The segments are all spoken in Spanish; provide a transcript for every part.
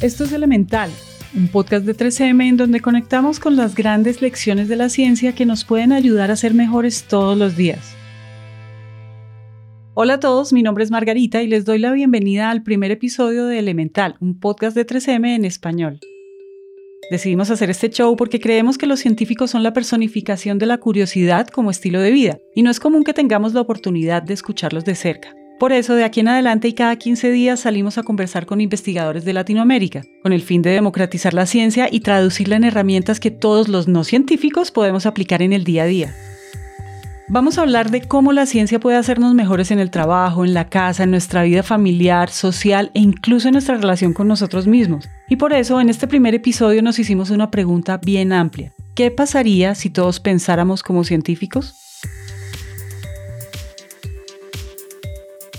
Esto es Elemental, un podcast de 3M en donde conectamos con las grandes lecciones de la ciencia que nos pueden ayudar a ser mejores todos los días. Hola a todos, mi nombre es Margarita y les doy la bienvenida al primer episodio de Elemental, un podcast de 3M en español. Decidimos hacer este show porque creemos que los científicos son la personificación de la curiosidad como estilo de vida, y no es común que tengamos la oportunidad de escucharlos de cerca. Por eso, de aquí en adelante y cada 15 días salimos a conversar con investigadores de Latinoamérica, con el fin de democratizar la ciencia y traducirla en herramientas que todos los no científicos podemos aplicar en el día a día. Vamos a hablar de cómo la ciencia puede hacernos mejores en el trabajo, en la casa, en nuestra vida familiar, social e incluso en nuestra relación con nosotros mismos. Y por eso en este primer episodio nos hicimos una pregunta bien amplia. ¿Qué pasaría si todos pensáramos como científicos?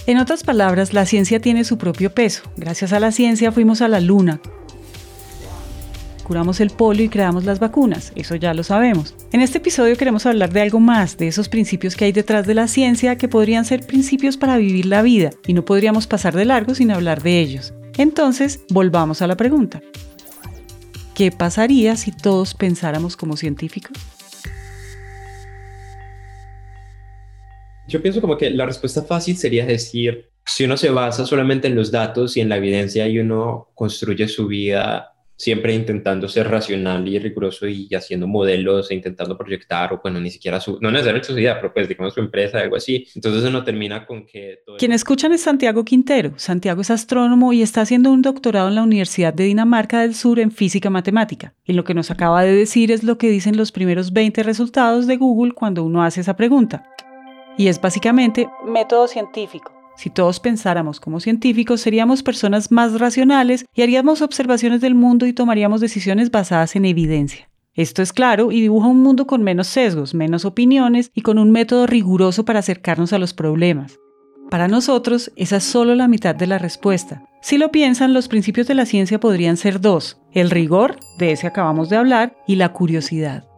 En otras palabras, la ciencia tiene su propio peso. Gracias a la ciencia fuimos a la luna, curamos el polio y creamos las vacunas, eso ya lo sabemos. En este episodio queremos hablar de algo más, de esos principios que hay detrás de la ciencia que podrían ser principios para vivir la vida y no podríamos pasar de largo sin hablar de ellos. Entonces, volvamos a la pregunta. ¿Qué pasaría si todos pensáramos como científicos? Yo pienso como que la respuesta fácil sería decir, si uno se basa solamente en los datos y en la evidencia y uno construye su vida siempre intentando ser racional y riguroso y haciendo modelos e intentando proyectar, o bueno, ni siquiera su, no necesariamente su idea, pero pues digamos su empresa, algo así. Entonces uno termina con que... Quien escuchan es Santiago Quintero. Santiago es astrónomo y está haciendo un doctorado en la Universidad de Dinamarca del Sur en física matemática. Y lo que nos acaba de decir es lo que dicen los primeros 20 resultados de Google cuando uno hace esa pregunta. Y es básicamente método científico. Si todos pensáramos como científicos, seríamos personas más racionales y haríamos observaciones del mundo y tomaríamos decisiones basadas en evidencia. Esto es claro y dibuja un mundo con menos sesgos, menos opiniones y con un método riguroso para acercarnos a los problemas. Para nosotros, esa es solo la mitad de la respuesta. Si lo piensan, los principios de la ciencia podrían ser dos, el rigor, de ese acabamos de hablar, y la curiosidad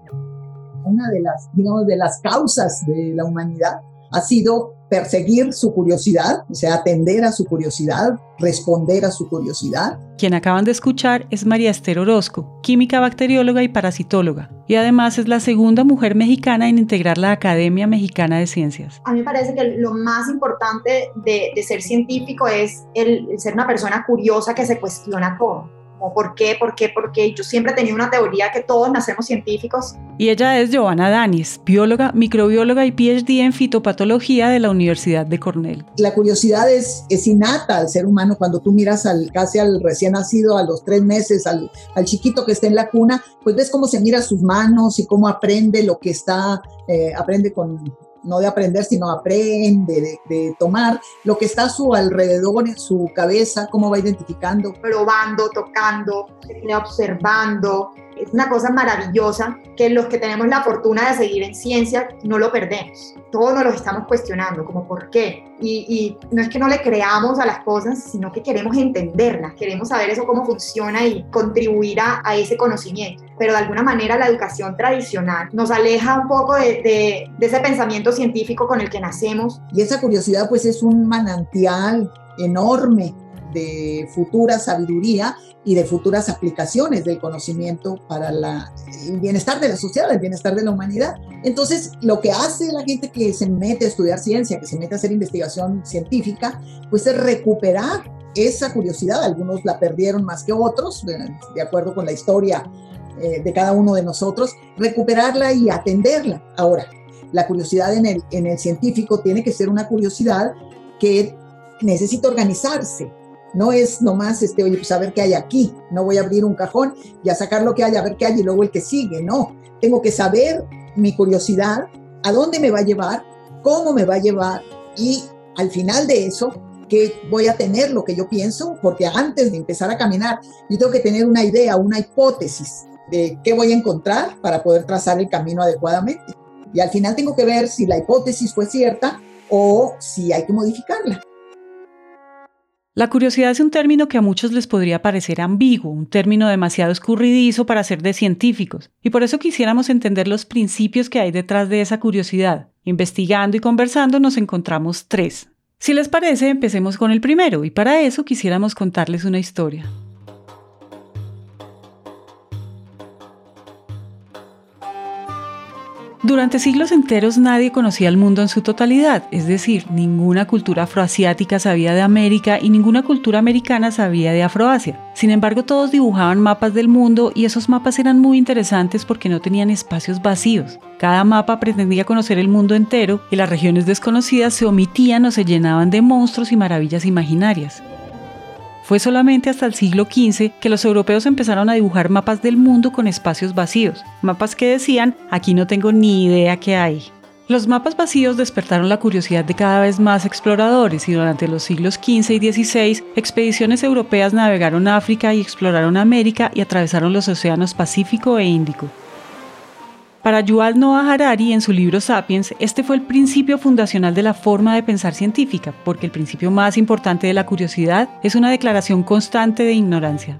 una de las, digamos, de las causas de la humanidad ha sido perseguir su curiosidad, o sea, atender a su curiosidad, responder a su curiosidad. Quien acaban de escuchar es María Esther Orozco, química bacterióloga y parasitóloga, y además es la segunda mujer mexicana en integrar la Academia Mexicana de Ciencias. A mí me parece que lo más importante de, ser científico es el ser una persona curiosa que se cuestiona todo por qué, por qué, por qué. Yo siempre he tenido una teoría que todos nacemos científicos. Y ella es Giovanna Danis, bióloga, microbióloga y PhD en fitopatología de la Universidad de Cornell. La curiosidad es, es innata al ser humano. Cuando tú miras al, casi al recién nacido, a los tres meses, al, al chiquito que está en la cuna, pues ves cómo se mira sus manos y cómo aprende lo que está, eh, aprende con no de aprender, sino aprende, de, tomar lo que está a su alrededor, en su cabeza, cómo va identificando. Probando, tocando, observando. Es una cosa maravillosa que los que tenemos la fortuna de seguir en ciencia no lo perdemos. Todos nos lo estamos cuestionando, como por qué. Y, no es que no le creamos a las cosas, sino que queremos entenderlas, queremos saber eso cómo funciona y contribuir a, ese conocimiento. Pero de alguna manera la educación tradicional nos aleja un poco de, de, de ese pensamiento científico con el que nacemos. Y esa curiosidad pues es un manantial enorme de futura sabiduría y de futuras aplicaciones del conocimiento para la, el bienestar de la sociedad, el bienestar de la humanidad. Entonces, lo que hace la gente que se mete a estudiar ciencia, que se mete a hacer investigación científica, pues es recuperar esa curiosidad. Algunos la perdieron más que otros, de acuerdo con la historia eh, de cada uno de nosotros, recuperarla y atenderla. Ahora, la curiosidad en el, en el científico tiene que ser una curiosidad que necesita organizarse, no es nomás, este, oye, pues a ver qué hay aquí. No voy a abrir un cajón y a sacar lo que hay, a ver qué hay y luego el que sigue. No, tengo que saber mi curiosidad, a dónde me va a llevar, cómo me va a llevar y al final de eso, que voy a tener lo que yo pienso, porque antes de empezar a caminar, yo tengo que tener una idea, una hipótesis de qué voy a encontrar para poder trazar el camino adecuadamente. Y al final tengo que ver si la hipótesis fue cierta o si hay que modificarla. La curiosidad es un término que a muchos les podría parecer ambiguo, un término demasiado escurridizo para ser de científicos, y por eso quisiéramos entender los principios que hay detrás de esa curiosidad. Investigando y conversando nos encontramos tres. Si les parece, empecemos con el primero, y para eso quisiéramos contarles una historia. Durante siglos enteros nadie conocía el mundo en su totalidad, es decir, ninguna cultura afroasiática sabía de América y ninguna cultura americana sabía de Afroasia. Sin embargo, todos dibujaban mapas del mundo y esos mapas eran muy interesantes porque no tenían espacios vacíos. Cada mapa pretendía conocer el mundo entero y las regiones desconocidas se omitían o se llenaban de monstruos y maravillas imaginarias. Fue solamente hasta el siglo XV que los europeos empezaron a dibujar mapas del mundo con espacios vacíos, mapas que decían, aquí no tengo ni idea qué hay. Los mapas vacíos despertaron la curiosidad de cada vez más exploradores y durante los siglos XV y XVI, expediciones europeas navegaron África y exploraron América y atravesaron los océanos Pacífico e Índico. Para Yuval Noah Harari, en su libro Sapiens, este fue el principio fundacional de la forma de pensar científica, porque el principio más importante de la curiosidad es una declaración constante de ignorancia.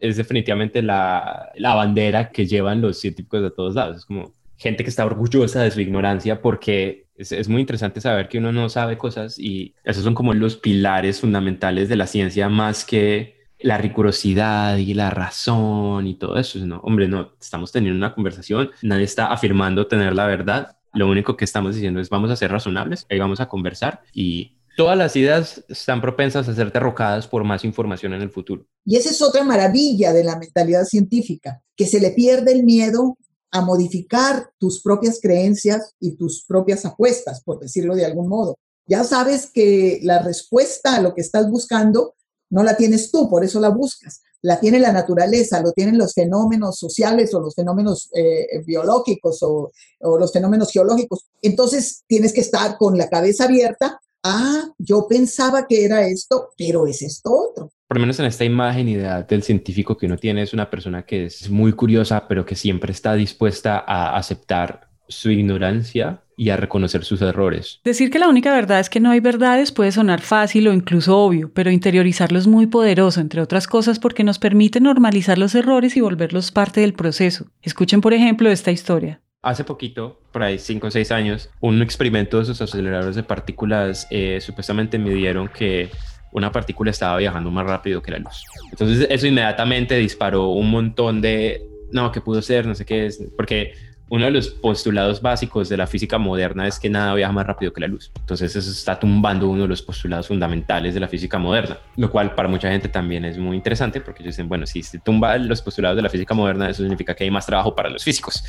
Es definitivamente la, bandera que llevan los científicos de todos lados. Es como gente que está orgullosa de su ignorancia porque es, muy interesante saber que uno no sabe cosas y esos son como los pilares fundamentales de la ciencia más que la rigurosidad y la razón y todo eso. No, hombre, no, estamos teniendo una conversación, nadie está afirmando tener la verdad. Lo único que estamos diciendo es vamos a ser razonables, ahí vamos a conversar y todas las ideas están propensas a ser derrocadas por más información en el futuro. Y esa es otra maravilla de la mentalidad científica, que se le pierde el miedo a modificar tus propias creencias y tus propias apuestas, por decirlo de algún modo. Ya sabes que la respuesta a lo que estás buscando no la tienes tú, por eso la buscas. La tiene la naturaleza, lo tienen los fenómenos sociales o los fenómenos eh, biológicos o, los fenómenos geológicos. Entonces tienes que estar con la cabeza abierta. Ah, yo pensaba que era esto, pero es esto otro por lo menos en esta imagen ideal del científico que uno tiene es una persona que es muy curiosa, pero que siempre está dispuesta a aceptar su ignorancia y a reconocer sus errores. Decir que la única verdad es que no hay verdades puede sonar fácil o incluso obvio, pero interiorizarlo es muy poderoso, entre otras cosas porque nos permite normalizar los errores y volverlos parte del proceso. Escuchen, por ejemplo, esta historia. Hace poquito, por ahí 5 o 6 años, un experimento de sus aceleradores de partículas eh, supuestamente midieron que una partícula estaba viajando más rápido que la luz. Entonces eso inmediatamente disparó un montón de, no, ¿qué pudo ser? No sé qué es, porque uno de los postulados básicos de la física moderna es que nada viaja más rápido que la luz. Entonces eso está tumbando uno de los postulados fundamentales de la física moderna, lo cual para mucha gente también es muy interesante porque ellos dicen, bueno, si se tumba los postulados de la física moderna, eso significa que hay más trabajo para los físicos,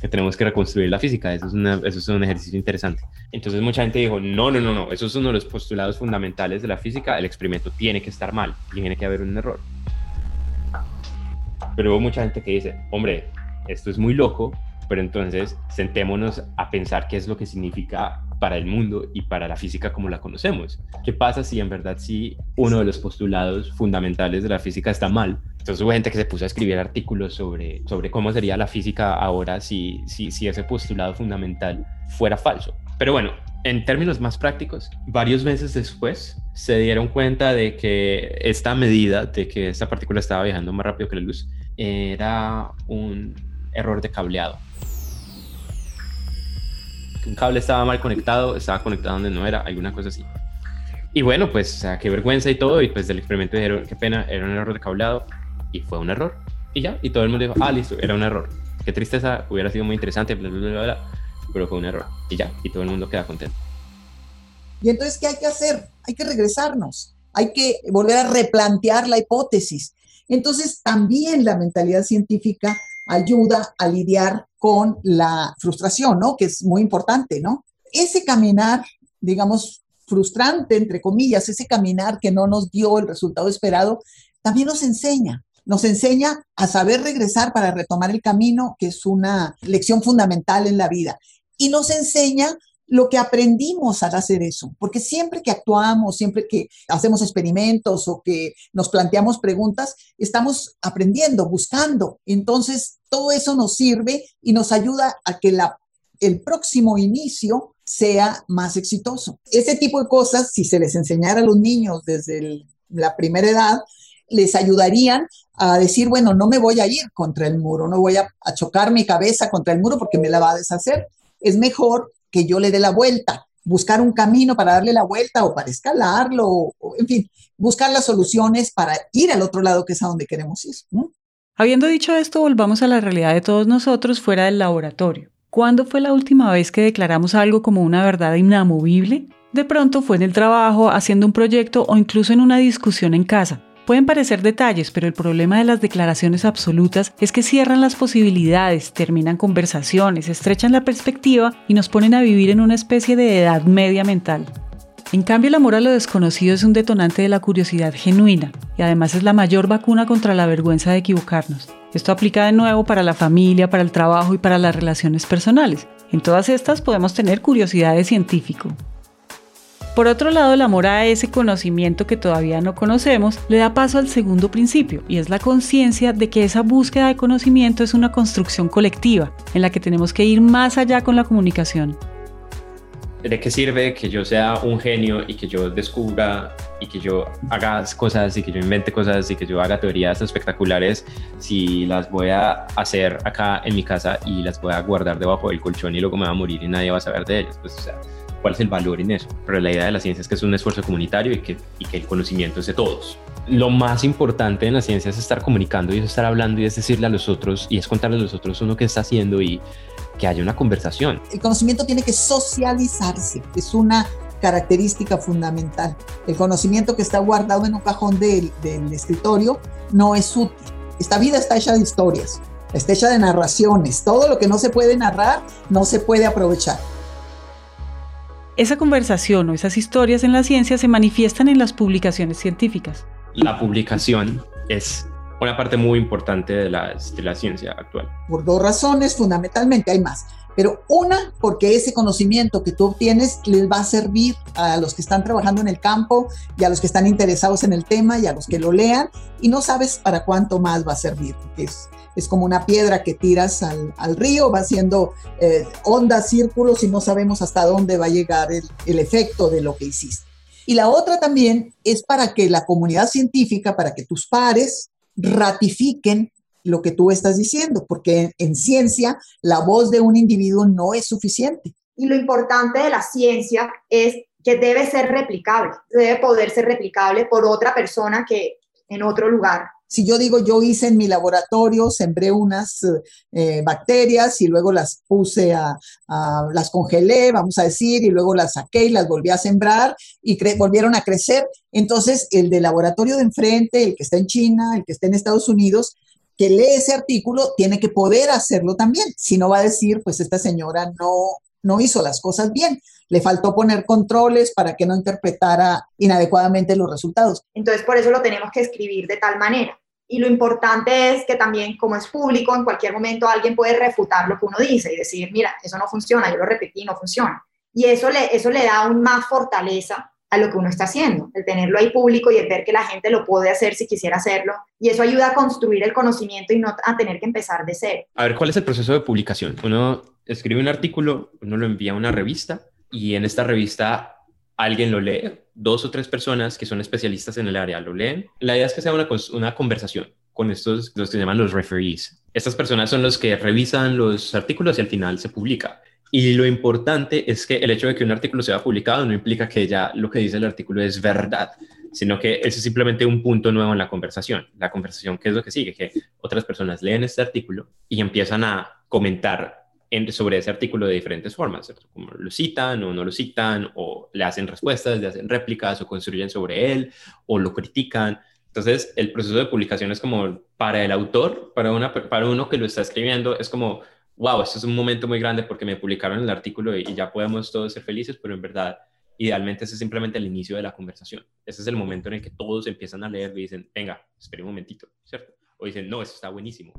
que tenemos que reconstruir la física, eso es, es un ejercicio interesante. Entonces mucha gente dijo, no, no, no, no, eso es uno de los postulados fundamentales de la física, el experimento tiene que estar mal, tiene que haber un error. Pero hubo mucha gente que dice, hombre, esto es muy loco, pero entonces sentémonos a pensar qué es lo que significa para el mundo y para la física como la conocemos. ¿Qué pasa si en verdad si uno de los postulados fundamentales de la física está mal? Entonces hubo gente que se puso a escribir artículos sobre, sobre cómo sería la física ahora si, si, si ese postulado fundamental fuera falso. Pero bueno, en términos más prácticos, varios meses después se dieron cuenta de que esta medida de que esta partícula estaba viajando más rápido que la luz era un error de cableado un cable estaba mal conectado, estaba conectado donde no era, alguna cosa así. Y bueno, pues, o sea, qué vergüenza y todo, y pues del experimento dijeron, qué pena, era un error de cableado, y fue un error. Y ya, y todo el mundo dijo, ah, listo, era un error. Qué tristeza, hubiera sido muy interesante, bla, bla, bla, bla, pero fue un error. Y ya, y todo el mundo queda contento. Y entonces, ¿qué hay que hacer? Hay que regresarnos, hay que volver a replantear la hipótesis. Entonces, también la mentalidad científica ayuda a lidiar con la frustración, ¿no? Que es muy importante, ¿no? Ese caminar, digamos, frustrante, entre comillas, ese caminar que no nos dio el resultado esperado, también nos enseña, nos enseña a saber regresar para retomar el camino, que es una lección fundamental en la vida. Y nos enseña lo que aprendimos al hacer eso, porque siempre que actuamos, siempre que hacemos experimentos o que nos planteamos preguntas, estamos aprendiendo, buscando. Entonces, todo eso nos sirve y nos ayuda a que la, el próximo inicio sea más exitoso. Ese tipo de cosas, si se les enseñara a los niños desde la primera edad, les ayudarían a decir, bueno, no me voy a ir contra el muro, no voy a, a chocar mi cabeza contra el muro porque me la va a deshacer. Es mejor que yo le dé la vuelta, buscar un camino para darle la vuelta o para escalarlo, en fin, buscar las soluciones para ir al otro lado que es a donde queremos ir. Habiendo dicho esto, volvamos a la realidad de todos nosotros fuera del laboratorio. ¿Cuándo fue la última vez que declaramos algo como una verdad inamovible? De pronto fue en el trabajo, haciendo un proyecto o incluso en una discusión en casa. Pueden parecer detalles, pero el problema de las declaraciones absolutas es que cierran las posibilidades, terminan conversaciones, estrechan la perspectiva y nos ponen a vivir en una especie de edad media mental. En cambio, el amor a lo desconocido es un detonante de la curiosidad genuina y además es la mayor vacuna contra la vergüenza de equivocarnos. Esto aplica de nuevo para la familia, para el trabajo y para las relaciones personales. En todas estas podemos tener curiosidad de científico. Por otro lado, el amor a ese conocimiento que todavía no conocemos le da paso al segundo principio, y es la conciencia de que esa búsqueda de conocimiento es una construcción colectiva, en la que tenemos que ir más allá con la comunicación. ¿De qué sirve que yo sea un genio y que yo descubra y que yo haga cosas y que yo invente cosas y que yo haga teorías espectaculares si las voy a hacer acá en mi casa y las voy a guardar debajo del colchón y luego me va a morir y nadie va a saber de ellas? Pues, o sea, cuál es el valor en eso. Pero la idea de la ciencia es que es un esfuerzo comunitario y que, y que el conocimiento es de todos. Lo más importante en la ciencia es estar comunicando y es estar hablando y es decirle a los otros y es contarle a los otros uno que está haciendo y que haya una conversación. El conocimiento tiene que socializarse, es una característica fundamental. El conocimiento que está guardado en un cajón del, del escritorio no es útil. Esta vida está hecha de historias, está hecha de narraciones. Todo lo que no se puede narrar no se puede aprovechar. Esa conversación o esas historias en la ciencia se manifiestan en las publicaciones científicas. La publicación es una parte muy importante de la, de la ciencia actual. Por dos razones, fundamentalmente, hay más. Pero una, porque ese conocimiento que tú obtienes les va a servir a los que están trabajando en el campo y a los que están interesados en el tema y a los que lo lean y no sabes para cuánto más va a servir, porque es, es como una piedra que tiras al, río, va haciendo eh, ondas, círculos y no sabemos hasta dónde va a llegar el, efecto de lo que hiciste. Y la otra también es para que la comunidad científica, para que tus pares ratifiquen lo que tú estás diciendo, porque en, ciencia la voz de un individuo no es suficiente. Y lo importante de la ciencia es que debe ser replicable, debe poder ser replicable por otra persona que en otro lugar. Si yo digo, yo hice en mi laboratorio, sembré unas eh, bacterias y luego las puse a, a, las congelé, vamos a decir, y luego las saqué y las volví a sembrar y volvieron a crecer. Entonces, el del laboratorio de enfrente, el que está en China, el que está en Estados Unidos, que lee ese artículo, tiene que poder hacerlo también. Si no va a decir, pues esta señora no, no hizo las cosas bien. Le faltó poner controles para que no interpretara inadecuadamente los resultados. Entonces, por eso lo tenemos que escribir de tal manera. Y lo importante es que también, como es público, en cualquier momento alguien puede refutar lo que uno dice y decir, mira, eso no funciona, yo lo repetí, no funciona. Y eso le, eso le da aún más fortaleza a lo que uno está haciendo, el tenerlo ahí público y el ver que la gente lo puede hacer si quisiera hacerlo. Y eso ayuda a construir el conocimiento y no a tener que empezar de cero. A ver, ¿cuál es el proceso de publicación? Uno escribe un artículo, uno lo envía a una revista y en esta revista alguien lo lee, dos o tres personas que son especialistas en el área lo leen. La idea es que sea una, una conversación con estos, los que se llaman los referees. Estas personas son los que revisan los artículos y al final se publica. Y lo importante es que el hecho de que un artículo sea publicado no implica que ya lo que dice el artículo es verdad, sino que es simplemente un punto nuevo en la conversación. La conversación, ¿qué es lo que sigue? Que otras personas leen este artículo y empiezan a comentar en, sobre ese artículo de diferentes formas, como lo citan o no lo citan, o le hacen respuestas, le hacen réplicas o construyen sobre él, o lo critican. Entonces, el proceso de publicación es como para el autor, para, una, para uno que lo está escribiendo, es como wow, esto es un momento muy grande porque me publicaron el artículo y, ya podemos todos ser felices, pero en verdad, idealmente ese es simplemente el inicio de la conversación. Ese es el momento en el que todos empiezan a leer y dicen, venga, espere un momentito, ¿cierto? O dicen, no, eso está buenísimo.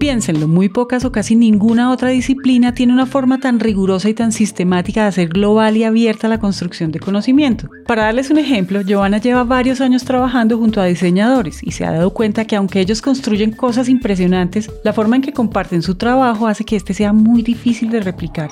Piénsenlo, muy pocas o casi ninguna otra disciplina tiene una forma tan rigurosa y tan sistemática de hacer global y abierta la construcción de conocimiento. Para darles un ejemplo, Giovanna lleva varios años trabajando junto a diseñadores y se ha dado cuenta que aunque ellos construyen cosas impresionantes, la forma en que comparten su trabajo hace que este sea muy difícil de replicar.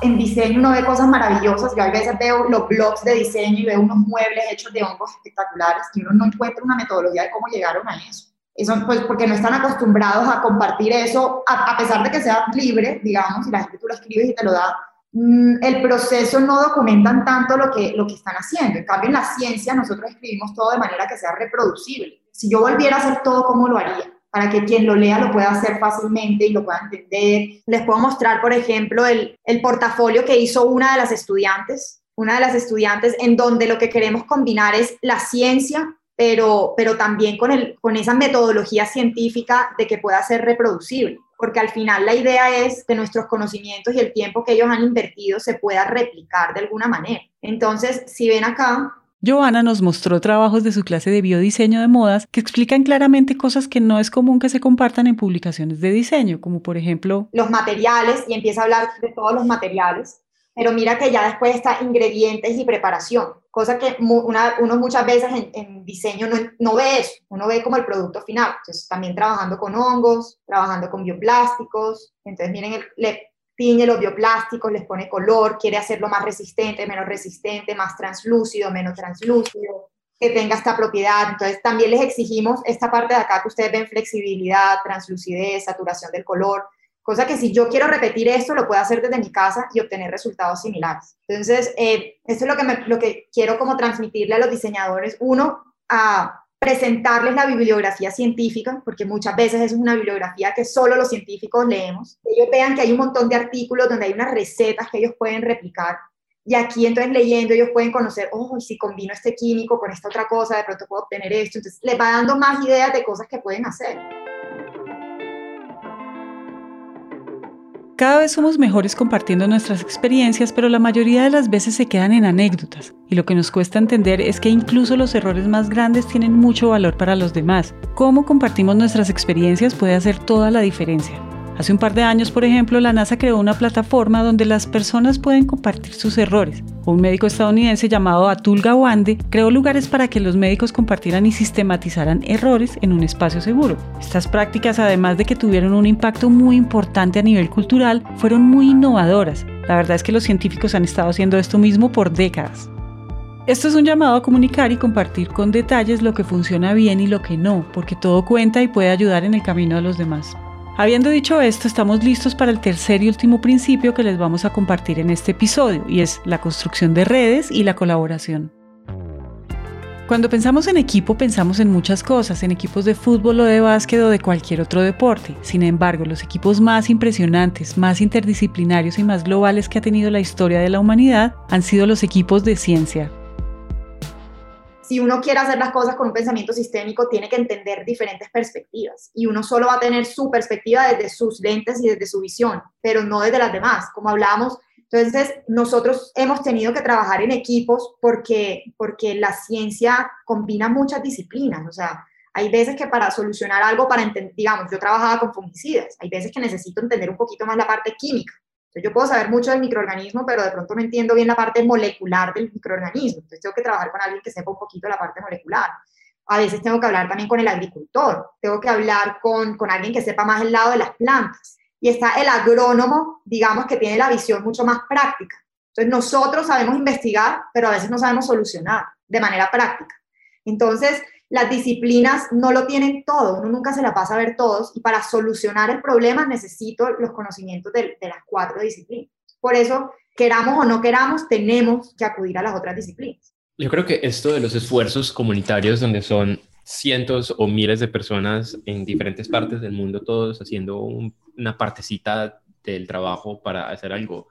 En diseño uno ve cosas maravillosas, yo a veces veo los blogs de diseño y veo unos muebles hechos de hongos espectaculares y uno no encuentra una metodología de cómo llegaron a eso. Eso, pues, porque no están acostumbrados a compartir eso, a, a, pesar de que sea libre, digamos, y la gente tú lo escribes y te lo da, mmm, el proceso no documentan tanto lo que, lo que están haciendo. En cambio, en la ciencia nosotros escribimos todo de manera que sea reproducible. Si yo volviera a hacer todo, ¿cómo lo haría? para que quien lo lea lo pueda hacer fácilmente y lo pueda entender. Les puedo mostrar, por ejemplo, el, el portafolio que hizo una de las estudiantes, una de las estudiantes en donde lo que queremos combinar es la ciencia, pero, pero también con, el, con esa metodología científica de que pueda ser reproducible porque al final la idea es que nuestros conocimientos y el tiempo que ellos han invertido se pueda replicar de alguna manera. Entonces, si ven acá, Joana nos mostró trabajos de su clase de biodiseño de modas que explican claramente cosas que no es común que se compartan en publicaciones de diseño, como por ejemplo los materiales, y empieza a hablar de todos los materiales, pero mira que ya después está ingredientes y preparación, cosa que uno muchas veces en, diseño no, no, ve eso, uno ve como el producto final, entonces también trabajando con hongos, trabajando con bioplásticos, entonces miren, el, le tiñe los bioplásticos, les pone color, quiere hacerlo más resistente, menos resistente, más translúcido, menos translúcido, que tenga esta propiedad. Entonces también les exigimos esta parte de acá que ustedes ven flexibilidad, translucidez, saturación del color, cosa que si yo quiero repetir esto, lo puedo hacer desde mi casa y obtener resultados similares. Entonces, eh, esto es lo que, me, lo que quiero como transmitirle a los diseñadores. Uno, a presentarles la bibliografía científica, porque muchas veces es una bibliografía que solo los científicos leemos. Ellos vean que hay un montón de artículos donde hay unas recetas que ellos pueden replicar. Y aquí entonces leyendo ellos pueden conocer, oh, si combino este químico con esta otra cosa, de pronto puedo obtener esto. Entonces les va dando más ideas de cosas que pueden hacer. Cada vez somos mejores compartiendo nuestras experiencias, pero la mayoría de las veces se quedan en anécdotas. Y lo que nos cuesta entender es que incluso los errores más grandes tienen mucho valor para los demás. Cómo compartimos nuestras experiencias puede hacer toda la diferencia. Hace un par de años, por ejemplo, la NASA creó una plataforma donde las personas pueden compartir sus errores. Un médico estadounidense llamado Atul Gawande creó lugares para que los médicos compartieran y sistematizaran errores en un espacio seguro. Estas prácticas, además de que tuvieron un impacto muy importante a nivel cultural, fueron muy innovadoras. La verdad es que los científicos han estado haciendo esto mismo por décadas. Esto es un llamado a comunicar y compartir con detalles lo que funciona bien y lo que no, porque todo cuenta y puede ayudar en el camino de los demás. Habiendo dicho esto, estamos listos para el tercer y último principio que les vamos a compartir en este episodio, y es la construcción de redes y la colaboración. Cuando pensamos en equipo, pensamos en muchas cosas, en equipos de fútbol o de básquet o de cualquier otro deporte. Sin embargo, los equipos más impresionantes, más interdisciplinarios y más globales que ha tenido la historia de la humanidad han sido los equipos de ciencia, si uno quiere hacer las cosas con un pensamiento sistémico, tiene que entender diferentes perspectivas. Y uno solo va a tener su perspectiva desde sus lentes y desde su visión, pero no desde las demás, como hablábamos. Entonces, nosotros hemos tenido que trabajar en equipos porque, porque la ciencia combina muchas disciplinas, o sea, hay veces que para solucionar algo, para digamos, yo trabajaba con fungicidas, hay veces que necesito entender un poquito más la parte química, yo puedo saber mucho del microorganismo, pero de pronto no entiendo bien la parte molecular del microorganismo. Entonces tengo que trabajar con alguien que sepa un poquito la parte molecular. A veces tengo que hablar también con el agricultor, tengo que hablar con, con alguien que sepa más el lado de las plantas. Y está el agrónomo, digamos, que tiene la visión mucho más práctica. Entonces nosotros sabemos investigar, pero a veces no sabemos solucionar de manera práctica. Entonces, las disciplinas no lo tienen todo, uno nunca se la pasa a ver todos y para solucionar el problema necesito los conocimientos de, las cuatro disciplinas. Por eso, queramos o no queramos, tenemos que acudir a las otras disciplinas. Yo creo que esto de los esfuerzos comunitarios donde son cientos o miles de personas en diferentes partes del mundo, todos haciendo una partecita del trabajo para hacer algo.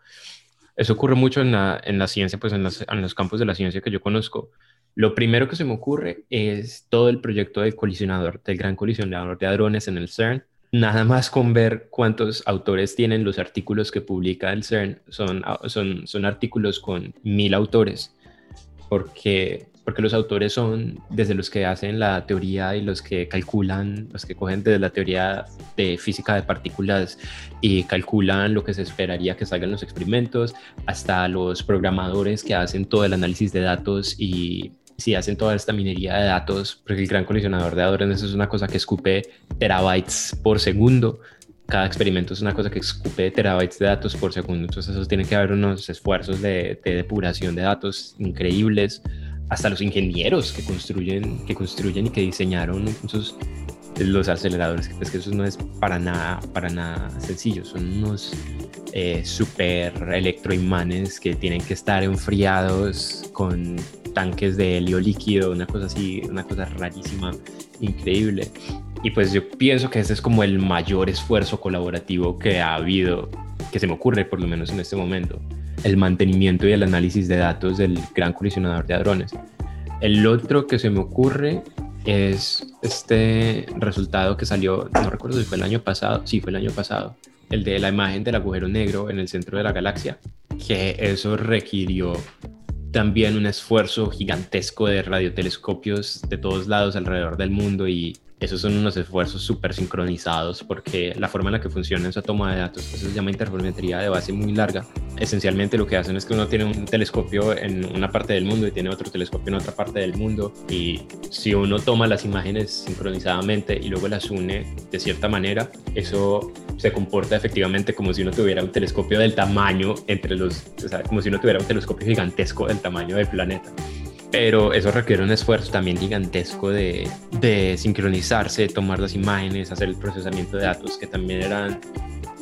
Eso ocurre mucho en la, en la ciencia, pues en los campos de la ciencia que yo conozco. Lo primero que se me ocurre es todo el proyecto del colisionador, del gran colisionador de hadrones en el CERN. Nada más con ver cuántos autores tienen los artículos que publica el CERN, son, son, son artículos con mil autores, porque, porque los autores son desde los que hacen la teoría y los que calculan, los que cogen desde la teoría de física de partículas y calculan lo que se esperaría que salgan los experimentos, hasta los programadores que hacen todo el análisis de datos y si hacen toda esta minería de datos, porque el gran colisionador de hadrones es una cosa que escupe terabytes por segundo. Cada experimento es una cosa que escupe terabytes de datos por segundo. Entonces, eso tiene que haber unos esfuerzos de, depuración de datos increíbles. Hasta los ingenieros que construyen, que construyen y que diseñaron esos, los aceleradores, es que eso no es para nada, para nada sencillo. Son unos eh, super electroimanes que tienen que estar enfriados con tanques de helio líquido, una cosa así, una cosa rarísima, increíble. Y pues yo pienso que ese es como el mayor esfuerzo colaborativo que ha habido, que se me ocurre por lo menos en este momento, el mantenimiento y el análisis de datos del gran colisionador de hadrones. El otro que se me ocurre es este resultado que salió, no recuerdo si fue el año pasado, sí, fue el año pasado, el de la imagen del agujero negro en el centro de la galaxia, que eso requirió también un esfuerzo gigantesco de radiotelescopios de todos lados alrededor del mundo y esos son unos esfuerzos súper sincronizados porque la forma en la que funciona esa toma de datos, eso se llama interferometría de base muy larga. Esencialmente lo que hacen es que uno tiene un telescopio en una parte del mundo y tiene otro telescopio en otra parte del mundo y si uno toma las imágenes sincronizadamente y luego las une de cierta manera, eso se comporta efectivamente como si uno tuviera un telescopio del tamaño entre los, o sea, como si uno tuviera un telescopio gigantesco del tamaño del planeta pero eso requiere un esfuerzo también gigantesco de, de sincronizarse, tomar las imágenes, hacer el procesamiento de datos, que también eran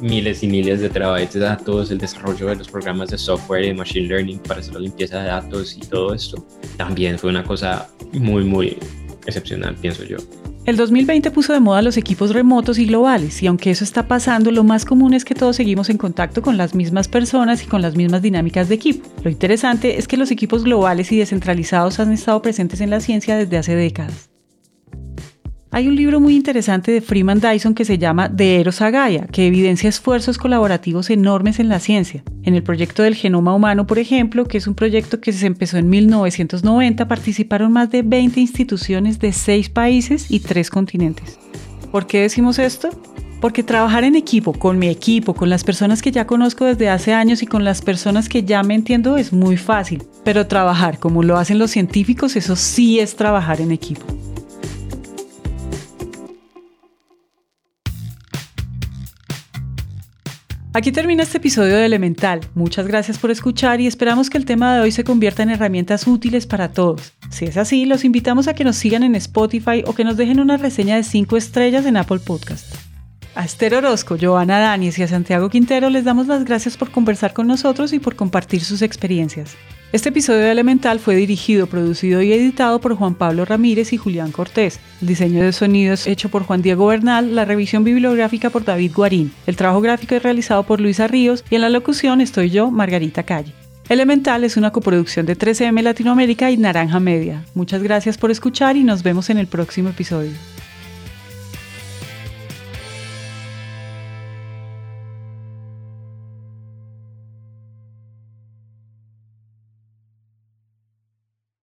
miles y miles de terabytes de datos, el desarrollo de los programas de software y de machine learning para hacer la limpieza de datos y todo esto. También fue una cosa muy, muy excepcional, pienso yo. El 2020 puso de moda los equipos remotos y globales, y aunque eso está pasando, lo más común es que todos seguimos en contacto con las mismas personas y con las mismas dinámicas de equipo. Lo interesante es que los equipos globales y descentralizados han estado presentes en la ciencia desde hace décadas. Hay un libro muy interesante de Freeman Dyson que se llama De Eros a Gaia, que evidencia esfuerzos colaborativos enormes en la ciencia. En el proyecto del genoma humano, por ejemplo, que es un proyecto que se empezó en 1990, participaron más de 20 instituciones de 6 países y 3 continentes. ¿Por qué decimos esto? Porque trabajar en equipo, con mi equipo, con las personas que ya conozco desde hace años y con las personas que ya me entiendo es muy fácil. Pero trabajar como lo hacen los científicos, eso sí es trabajar en equipo. Aquí termina este episodio de Elemental. Muchas gracias por escuchar y esperamos que el tema de hoy se convierta en herramientas útiles para todos. Si es así, los invitamos a que nos sigan en Spotify o que nos dejen una reseña de 5 estrellas en Apple Podcast. A Esther Orozco, Joana Danis y a Santiago Quintero les damos las gracias por conversar con nosotros y por compartir sus experiencias. Este episodio de Elemental fue dirigido, producido y editado por Juan Pablo Ramírez y Julián Cortés. El diseño de sonidos hecho por Juan Diego Bernal, la revisión bibliográfica por David Guarín. El trabajo gráfico es realizado por Luisa Ríos y en la locución estoy yo, Margarita Calle. Elemental es una coproducción de 13M Latinoamérica y Naranja Media. Muchas gracias por escuchar y nos vemos en el próximo episodio.